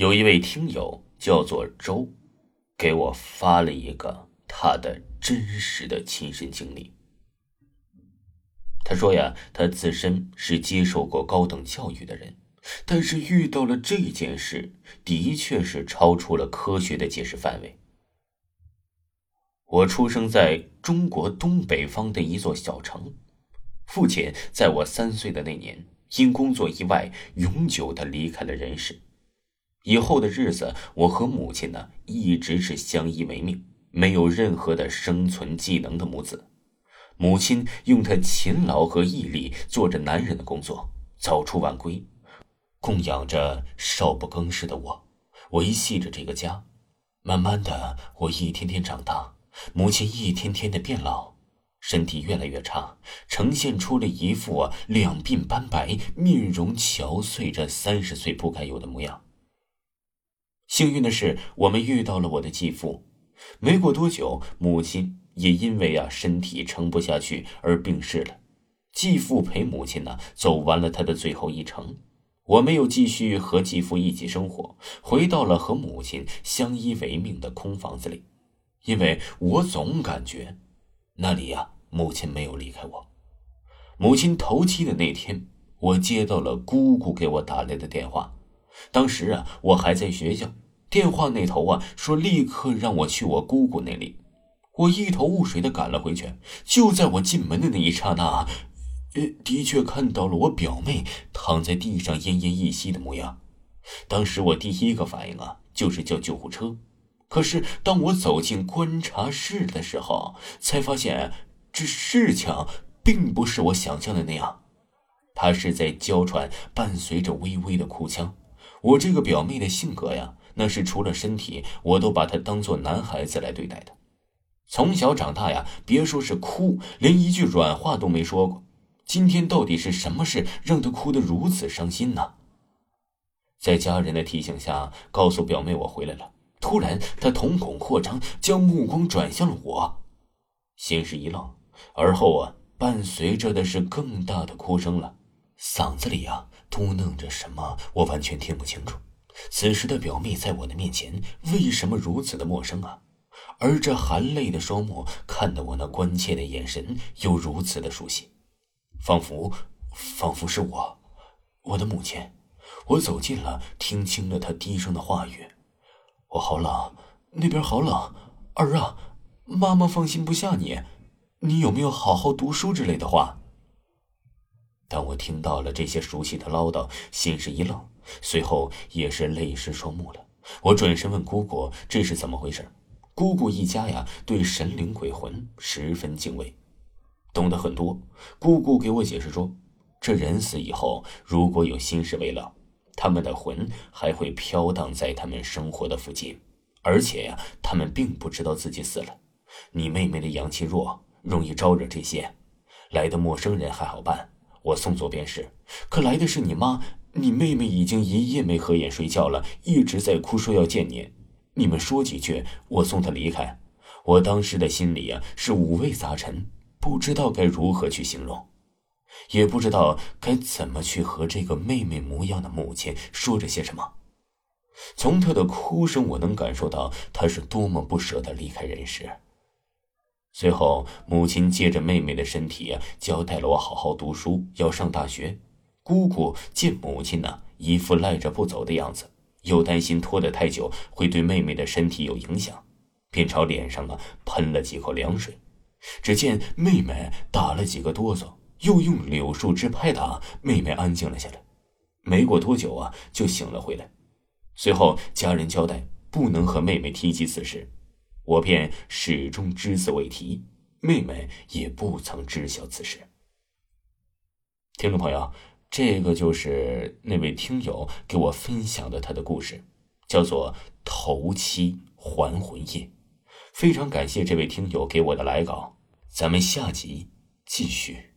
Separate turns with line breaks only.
有一位听友叫做周，给我发了一个他的真实的亲身经历。他说呀，他自身是接受过高等教育的人，但是遇到了这件事，的确是超出了科学的解释范围。我出生在中国东北方的一座小城，父亲在我三岁的那年因工作意外永久的离开了人世。以后的日子，我和母亲呢一直是相依为命，没有任何的生存技能的母子。母亲用她勤劳和毅力做着男人的工作，早出晚归，供养着少不更事的我，维系着这个家。慢慢的，我一天天长大，母亲一天天的变老，身体越来越差，呈现出了一副两鬓斑白、面容憔悴着三十岁不该有的模样。幸运的是，我们遇到了我的继父，没过多久，母亲。也因为啊身体撑不下去而病逝了，继父陪母亲呢走完了他的最后一程。我没有继续和继父一起生活，回到了和母亲相依为命的空房子里，因为我总感觉那里呀母亲没有离开我。母亲头七的那天，我接到了姑姑给我打来的电话，当时啊我还在学校，电话那头啊说立刻让我去我姑姑那里。我一头雾水的赶了回去，就在我进门的那一刹那，呃，的确看到了我表妹躺在地上奄奄一息的模样。当时我第一个反应啊，就是叫救护车。可是当我走进观察室的时候，才发现这事情并不是我想象的那样。她是在娇喘，伴随着微微的哭腔。我这个表妹的性格呀，那是除了身体，我都把她当做男孩子来对待的。从小长大呀，别说是哭，连一句软话都没说过。今天到底是什么事让她哭得如此伤心呢？在家人的提醒下，告诉表妹我回来了。突然，她瞳孔扩张，将目光转向了我，先是一愣，而后啊，伴随着的是更大的哭声了，嗓子里啊嘟囔着什么，我完全听不清楚。此时的表妹在我的面前，为什么如此的陌生啊？而这含泪的双目看得我那关切的眼神又如此的熟悉，仿佛，仿佛是我，我的母亲。我走近了，听清了她低声的话语：“我好冷，那边好冷，儿啊，妈妈放心不下你，你有没有好好读书之类的话？”当我听到了这些熟悉的唠叨，心是一愣，随后也是泪湿双目了。我转身问姑姑：“这是怎么回事？”姑姑一家呀，对神灵鬼魂十分敬畏，懂得很多。姑姑给我解释说，这人死以后，如果有心事未了，他们的魂还会飘荡在他们生活的附近，而且呀，他们并不知道自己死了。你妹妹的阳气弱，容易招惹这些来的陌生人，还好办，我送走便是。可来的是你妈，你妹妹已经一夜没合眼睡觉了，一直在哭，说要见你。你们说几句，我送她离开。我当时的心里呀是五味杂陈，不知道该如何去形容，也不知道该怎么去和这个妹妹模样的母亲说着些什么。从她的哭声，我能感受到她是多么不舍得离开人世。随后，母亲借着妹妹的身体，交代了我好好读书，要上大学。姑姑见母亲呢，一副赖着不走的样子。又担心拖得太久会对妹妹的身体有影响，便朝脸上啊喷了几口凉水。只见妹妹打了几个哆嗦，又用柳树枝拍打，妹妹安静了下来。没过多久啊，就醒了回来。随后家人交代不能和妹妹提及此事，我便始终只字未提，妹妹也不曾知晓此事。听众朋友。这个就是那位听友给我分享的他的故事，叫做《头七还魂夜》。非常感谢这位听友给我的来稿，咱们下集继续。